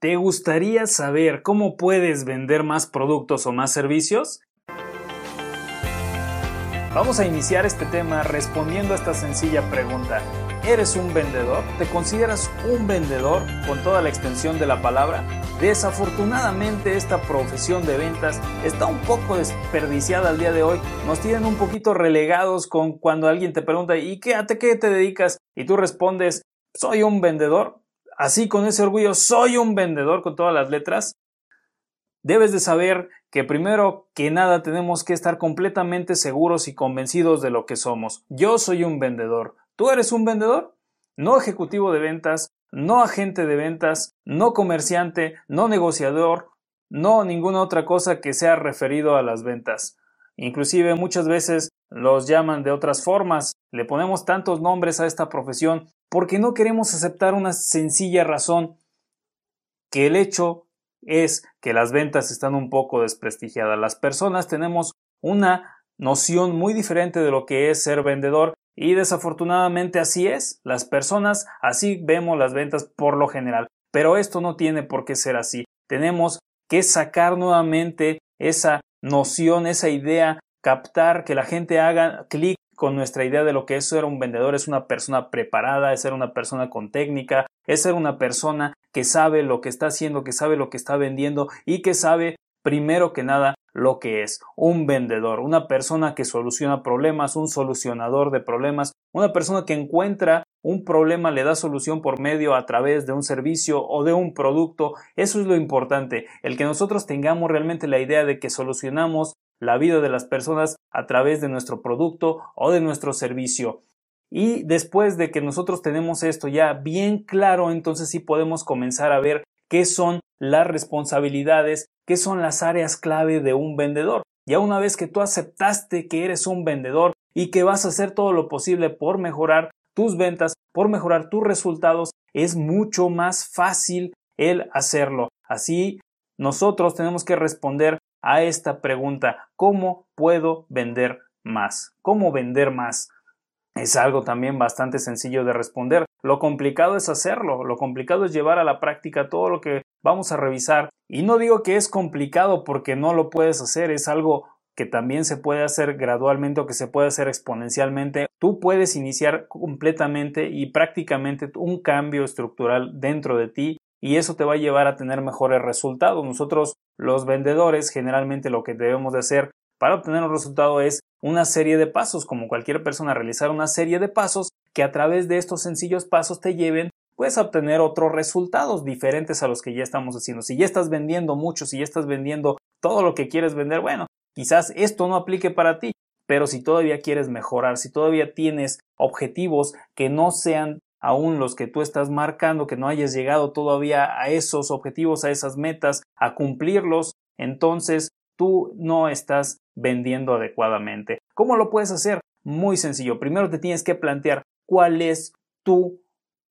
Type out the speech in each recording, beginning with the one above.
¿Te gustaría saber cómo puedes vender más productos o más servicios? Vamos a iniciar este tema respondiendo a esta sencilla pregunta. ¿Eres un vendedor? ¿Te consideras un vendedor con toda la extensión de la palabra? Desafortunadamente esta profesión de ventas está un poco desperdiciada al día de hoy. Nos tienen un poquito relegados con cuando alguien te pregunta ¿y qué, a qué te dedicas? Y tú respondes soy un vendedor así con ese orgullo, soy un vendedor con todas las letras, debes de saber que primero que nada tenemos que estar completamente seguros y convencidos de lo que somos. Yo soy un vendedor. ¿Tú eres un vendedor? No ejecutivo de ventas, no agente de ventas, no comerciante, no negociador, no ninguna otra cosa que sea referido a las ventas. Inclusive muchas veces los llaman de otras formas, le ponemos tantos nombres a esta profesión porque no queremos aceptar una sencilla razón que el hecho es que las ventas están un poco desprestigiadas. Las personas tenemos una noción muy diferente de lo que es ser vendedor y desafortunadamente así es. Las personas así vemos las ventas por lo general. Pero esto no tiene por qué ser así. Tenemos que sacar nuevamente esa noción, esa idea, captar que la gente haga clic con nuestra idea de lo que es ser un vendedor, es una persona preparada, es ser una persona con técnica, es ser una persona que sabe lo que está haciendo, que sabe lo que está vendiendo y que sabe primero que nada lo que es un vendedor, una persona que soluciona problemas, un solucionador de problemas, una persona que encuentra un problema, le da solución por medio a través de un servicio o de un producto. Eso es lo importante, el que nosotros tengamos realmente la idea de que solucionamos la vida de las personas a través de nuestro producto o de nuestro servicio. Y después de que nosotros tenemos esto ya bien claro, entonces sí podemos comenzar a ver qué son las responsabilidades, qué son las áreas clave de un vendedor. Ya una vez que tú aceptaste que eres un vendedor y que vas a hacer todo lo posible por mejorar tus ventas, por mejorar tus resultados, es mucho más fácil el hacerlo. Así, nosotros tenemos que responder a esta pregunta, ¿cómo puedo vender más? ¿Cómo vender más? Es algo también bastante sencillo de responder. Lo complicado es hacerlo, lo complicado es llevar a la práctica todo lo que vamos a revisar. Y no digo que es complicado porque no lo puedes hacer, es algo que también se puede hacer gradualmente o que se puede hacer exponencialmente. Tú puedes iniciar completamente y prácticamente un cambio estructural dentro de ti y eso te va a llevar a tener mejores resultados. Nosotros los vendedores generalmente lo que debemos de hacer para obtener un resultado es una serie de pasos, como cualquier persona realizar una serie de pasos que a través de estos sencillos pasos te lleven a obtener otros resultados diferentes a los que ya estamos haciendo. Si ya estás vendiendo mucho, si ya estás vendiendo todo lo que quieres vender, bueno, quizás esto no aplique para ti, pero si todavía quieres mejorar, si todavía tienes objetivos que no sean aún los que tú estás marcando, que no hayas llegado todavía a esos objetivos, a esas metas, a cumplirlos, entonces tú no estás vendiendo adecuadamente. ¿Cómo lo puedes hacer? Muy sencillo. Primero te tienes que plantear cuál es tu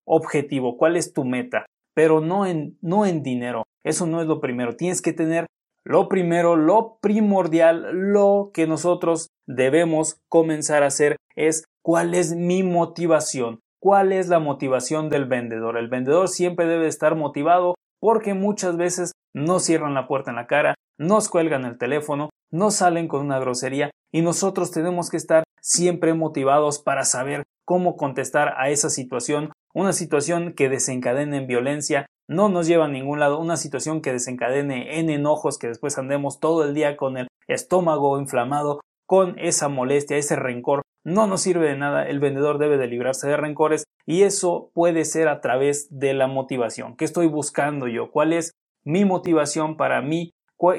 objetivo, cuál es tu meta, pero no en, no en dinero. Eso no es lo primero. Tienes que tener lo primero, lo primordial, lo que nosotros debemos comenzar a hacer es cuál es mi motivación. ¿Cuál es la motivación del vendedor? El vendedor siempre debe estar motivado porque muchas veces no cierran la puerta en la cara, nos cuelgan el teléfono, no salen con una grosería y nosotros tenemos que estar siempre motivados para saber cómo contestar a esa situación, una situación que desencadene en violencia, no nos lleva a ningún lado, una situación que desencadene en enojos, que después andemos todo el día con el estómago inflamado, con esa molestia, ese rencor, no nos sirve de nada, el vendedor debe de librarse de rencores y eso puede ser a través de la motivación. ¿Qué estoy buscando yo? ¿Cuál es mi motivación para mí?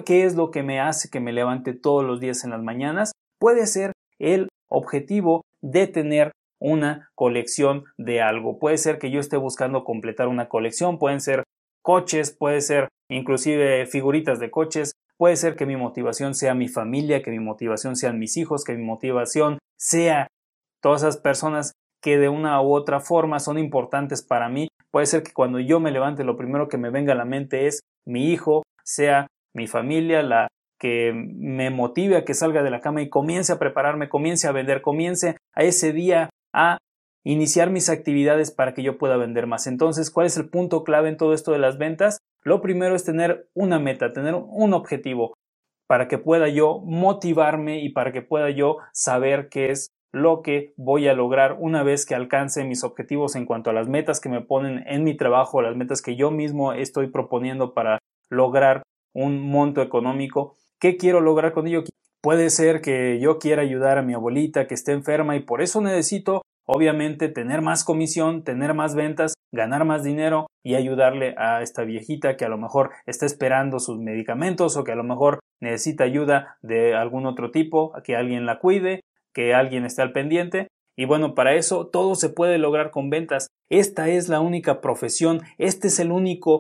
¿Qué es lo que me hace que me levante todos los días en las mañanas? Puede ser el objetivo de tener una colección de algo. Puede ser que yo esté buscando completar una colección, pueden ser coches, puede ser inclusive figuritas de coches, puede ser que mi motivación sea mi familia, que mi motivación sean mis hijos, que mi motivación sea todas esas personas que de una u otra forma son importantes para mí. Puede ser que cuando yo me levante lo primero que me venga a la mente es mi hijo, sea mi familia, la que me motive a que salga de la cama y comience a prepararme, comience a vender, comience a ese día a iniciar mis actividades para que yo pueda vender más. Entonces, ¿cuál es el punto clave en todo esto de las ventas? Lo primero es tener una meta, tener un objetivo para que pueda yo motivarme y para que pueda yo saber qué es lo que voy a lograr una vez que alcance mis objetivos en cuanto a las metas que me ponen en mi trabajo, las metas que yo mismo estoy proponiendo para lograr un monto económico. ¿Qué quiero lograr con ello? Puede ser que yo quiera ayudar a mi abuelita que esté enferma y por eso necesito obviamente tener más comisión, tener más ventas, ganar más dinero y ayudarle a esta viejita que a lo mejor está esperando sus medicamentos o que a lo mejor necesita ayuda de algún otro tipo, que alguien la cuide, que alguien esté al pendiente. Y bueno, para eso todo se puede lograr con ventas. Esta es la única profesión, este es el único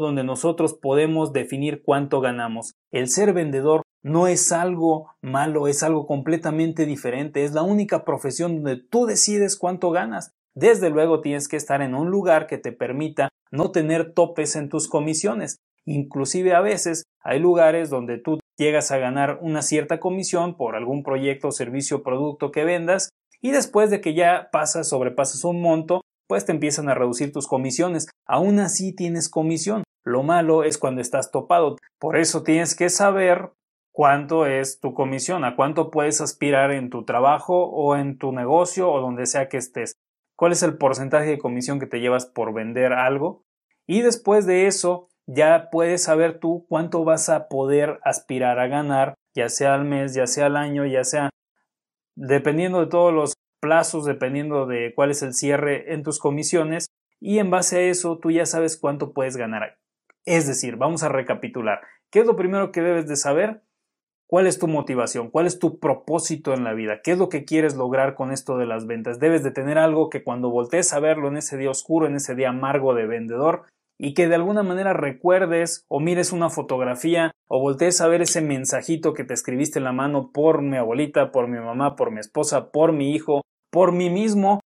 donde nosotros podemos definir cuánto ganamos. El ser vendedor no es algo malo, es algo completamente diferente, es la única profesión donde tú decides cuánto ganas. Desde luego tienes que estar en un lugar que te permita no tener topes en tus comisiones. Inclusive a veces hay lugares donde tú llegas a ganar una cierta comisión por algún proyecto, servicio o producto que vendas y después de que ya pasas, sobrepasas un monto, pues te empiezan a reducir tus comisiones. Aún así tienes comisión. Lo malo es cuando estás topado. Por eso tienes que saber cuánto es tu comisión, a cuánto puedes aspirar en tu trabajo o en tu negocio o donde sea que estés. ¿Cuál es el porcentaje de comisión que te llevas por vender algo? Y después de eso, ya puedes saber tú cuánto vas a poder aspirar a ganar, ya sea al mes, ya sea al año, ya sea dependiendo de todos los plazos, dependiendo de cuál es el cierre en tus comisiones, y en base a eso tú ya sabes cuánto puedes ganar. Es decir, vamos a recapitular. ¿Qué es lo primero que debes de saber? ¿Cuál es tu motivación? ¿Cuál es tu propósito en la vida? ¿Qué es lo que quieres lograr con esto de las ventas? Debes de tener algo que cuando voltees a verlo en ese día oscuro, en ese día amargo de vendedor, y que de alguna manera recuerdes o mires una fotografía o voltees a ver ese mensajito que te escribiste en la mano por mi abuelita, por mi mamá, por mi esposa, por mi hijo, por mí mismo,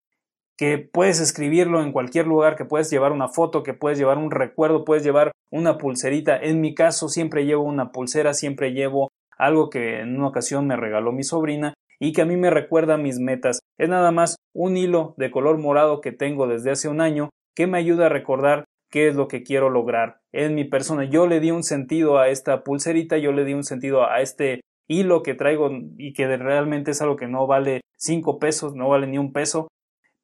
que puedes escribirlo en cualquier lugar, que puedes llevar una foto, que puedes llevar un recuerdo, puedes llevar una pulserita. En mi caso siempre llevo una pulsera, siempre llevo algo que en una ocasión me regaló mi sobrina y que a mí me recuerda mis metas. Es nada más un hilo de color morado que tengo desde hace un año que me ayuda a recordar qué es lo que quiero lograr en mi persona. Yo le di un sentido a esta pulserita, yo le di un sentido a este hilo que traigo y que realmente es algo que no vale cinco pesos, no vale ni un peso,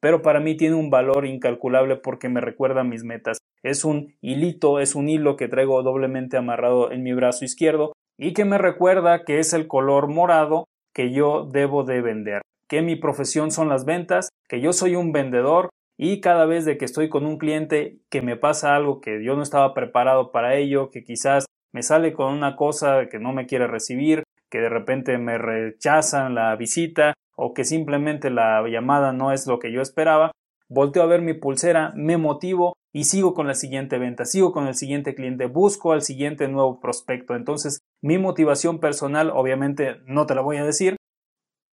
pero para mí tiene un valor incalculable porque me recuerda mis metas. Es un hilito, es un hilo que traigo doblemente amarrado en mi brazo izquierdo y que me recuerda que es el color morado que yo debo de vender, que mi profesión son las ventas, que yo soy un vendedor y cada vez de que estoy con un cliente que me pasa algo que yo no estaba preparado para ello, que quizás me sale con una cosa que no me quiere recibir, que de repente me rechazan la visita o que simplemente la llamada no es lo que yo esperaba, volteo a ver mi pulsera, me motivo y sigo con la siguiente venta, sigo con el siguiente cliente, busco al siguiente nuevo prospecto. Entonces, mi motivación personal, obviamente no te la voy a decir,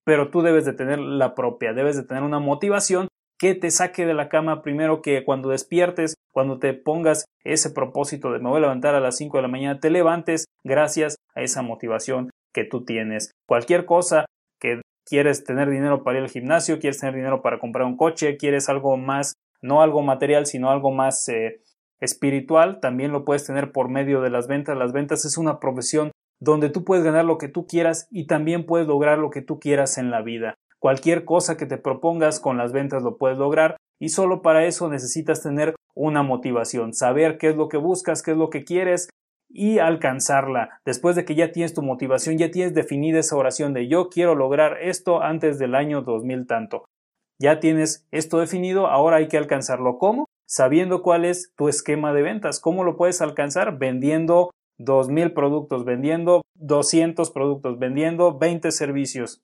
pero tú debes de tener la propia, debes de tener una motivación que te saque de la cama primero que cuando despiertes, cuando te pongas ese propósito de me voy a levantar a las 5 de la mañana, te levantes gracias a esa motivación que tú tienes. Cualquier cosa que quieres tener dinero para ir al gimnasio, quieres tener dinero para comprar un coche, quieres algo más no algo material, sino algo más eh, espiritual, también lo puedes tener por medio de las ventas. Las ventas es una profesión donde tú puedes ganar lo que tú quieras y también puedes lograr lo que tú quieras en la vida. Cualquier cosa que te propongas con las ventas lo puedes lograr y solo para eso necesitas tener una motivación, saber qué es lo que buscas, qué es lo que quieres y alcanzarla. Después de que ya tienes tu motivación, ya tienes definida esa oración de yo quiero lograr esto antes del año 2000 tanto. Ya tienes esto definido, ahora hay que alcanzarlo. ¿Cómo? Sabiendo cuál es tu esquema de ventas. ¿Cómo lo puedes alcanzar? Vendiendo 2.000 productos, vendiendo 200 productos, vendiendo 20 servicios.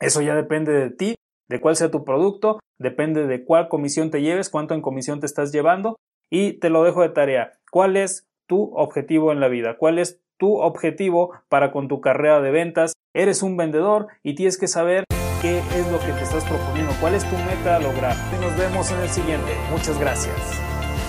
Eso ya depende de ti, de cuál sea tu producto, depende de cuál comisión te lleves, cuánto en comisión te estás llevando y te lo dejo de tarea. ¿Cuál es tu objetivo en la vida? ¿Cuál es tu objetivo para con tu carrera de ventas? Eres un vendedor y tienes que saber qué es lo que te estás proponiendo, cuál es tu meta a lograr. Nos vemos en el siguiente. Muchas gracias.